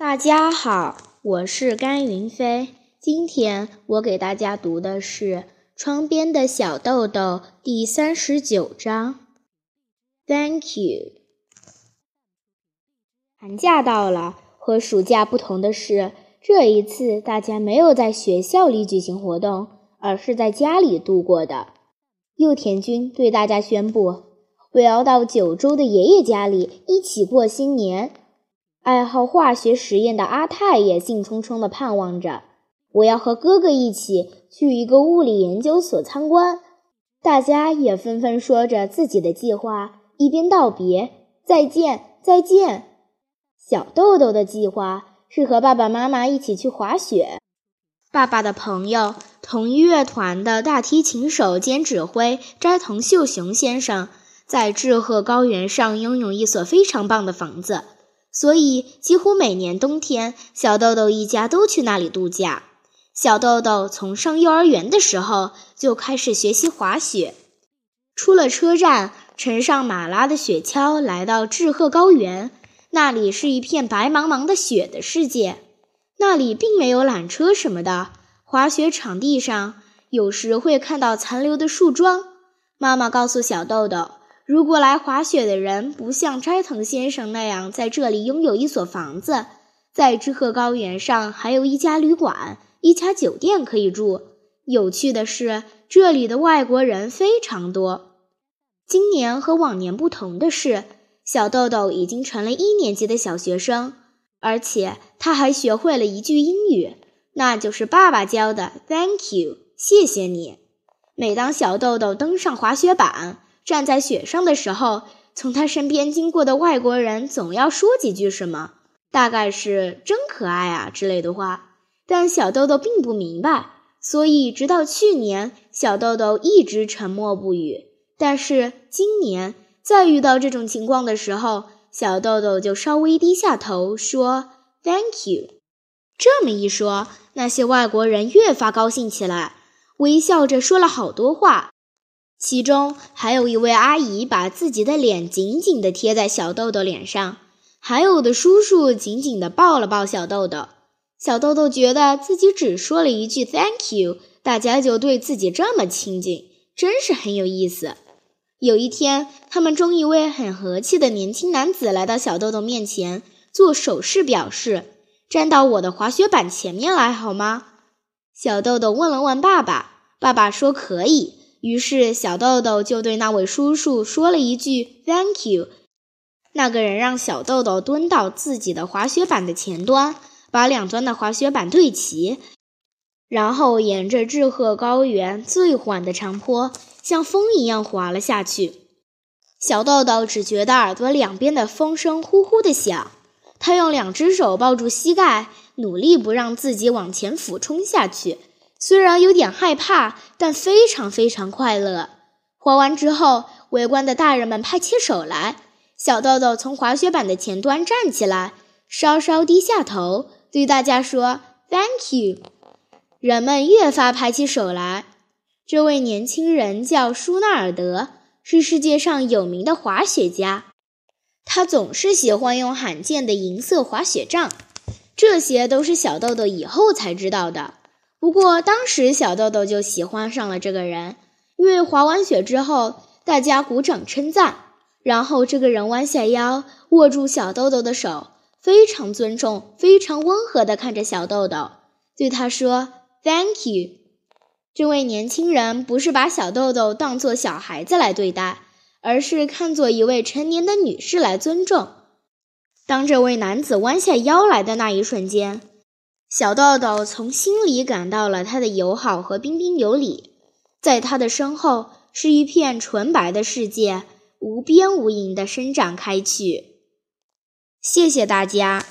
大家好，我是甘云飞。今天我给大家读的是《窗边的小豆豆》第三十九章。Thank you。寒假到了，和暑假不同的是，这一次大家没有在学校里举行活动，而是在家里度过的。右田君对大家宣布：“我要到九州的爷爷家里一起过新年。”爱好化学实验的阿泰也兴冲冲地盼望着：“我要和哥哥一起去一个物理研究所参观。”大家也纷纷说着自己的计划，一边道别：“再见，再见。”小豆豆的计划是和爸爸妈妈一起去滑雪。爸爸的朋友。同一乐团的大提琴手兼指挥斋藤秀雄先生，在志贺高原上拥有一所非常棒的房子，所以几乎每年冬天，小豆豆一家都去那里度假。小豆豆从上幼儿园的时候就开始学习滑雪。出了车站，乘上马拉的雪橇，来到志贺高原，那里是一片白茫茫的雪的世界。那里并没有缆车什么的。滑雪场地上，有时会看到残留的树桩。妈妈告诉小豆豆，如果来滑雪的人不像斋藤先生那样在这里拥有一所房子，在知鹤高原上还有一家旅馆、一家酒店可以住。有趣的是，这里的外国人非常多。今年和往年不同的是，小豆豆已经成了一年级的小学生，而且他还学会了一句英语。那就是爸爸教的，Thank you，谢谢你。每当小豆豆登上滑雪板，站在雪上的时候，从他身边经过的外国人总要说几句什么，大概是“真可爱啊”之类的话。但小豆豆并不明白，所以直到去年，小豆豆一直沉默不语。但是今年，再遇到这种情况的时候，小豆豆就稍微低下头说：“Thank you。”这么一说，那些外国人越发高兴起来，微笑着说了好多话。其中还有一位阿姨把自己的脸紧紧地贴在小豆豆脸上，还有的叔叔紧紧地抱了抱小豆豆。小豆豆觉得自己只说了一句 “Thank you”，大家就对自己这么亲近，真是很有意思。有一天，他们中一位很和气的年轻男子来到小豆豆面前，做手势表示。站到我的滑雪板前面来好吗？小豆豆问了问爸爸，爸爸说可以。于是小豆豆就对那位叔叔说了一句 “Thank you”。那个人让小豆豆蹲到自己的滑雪板的前端，把两端的滑雪板对齐，然后沿着志贺高原最缓的长坡，像风一样滑了下去。小豆豆只觉得耳朵两边的风声呼呼的响。他用两只手抱住膝盖，努力不让自己往前俯冲下去。虽然有点害怕，但非常非常快乐。滑完之后，围观的大人们拍起手来。小豆豆从滑雪板的前端站起来，稍稍低下头，对大家说：“Thank you。”人们越发拍起手来。这位年轻人叫舒纳尔德，是世界上有名的滑雪家。他总是喜欢用罕见的银色滑雪杖，这些都是小豆豆以后才知道的。不过当时小豆豆就喜欢上了这个人，因为滑完雪之后，大家鼓掌称赞，然后这个人弯下腰，握住小豆豆的手，非常尊重、非常温和地看着小豆豆，对他说：“Thank you。”这位年轻人不是把小豆豆当作小孩子来对待。而是看作一位成年的女士来尊重。当这位男子弯下腰来的那一瞬间，小豆豆从心里感到了他的友好和彬彬有礼。在他的身后是一片纯白的世界，无边无垠的伸展开去。谢谢大家。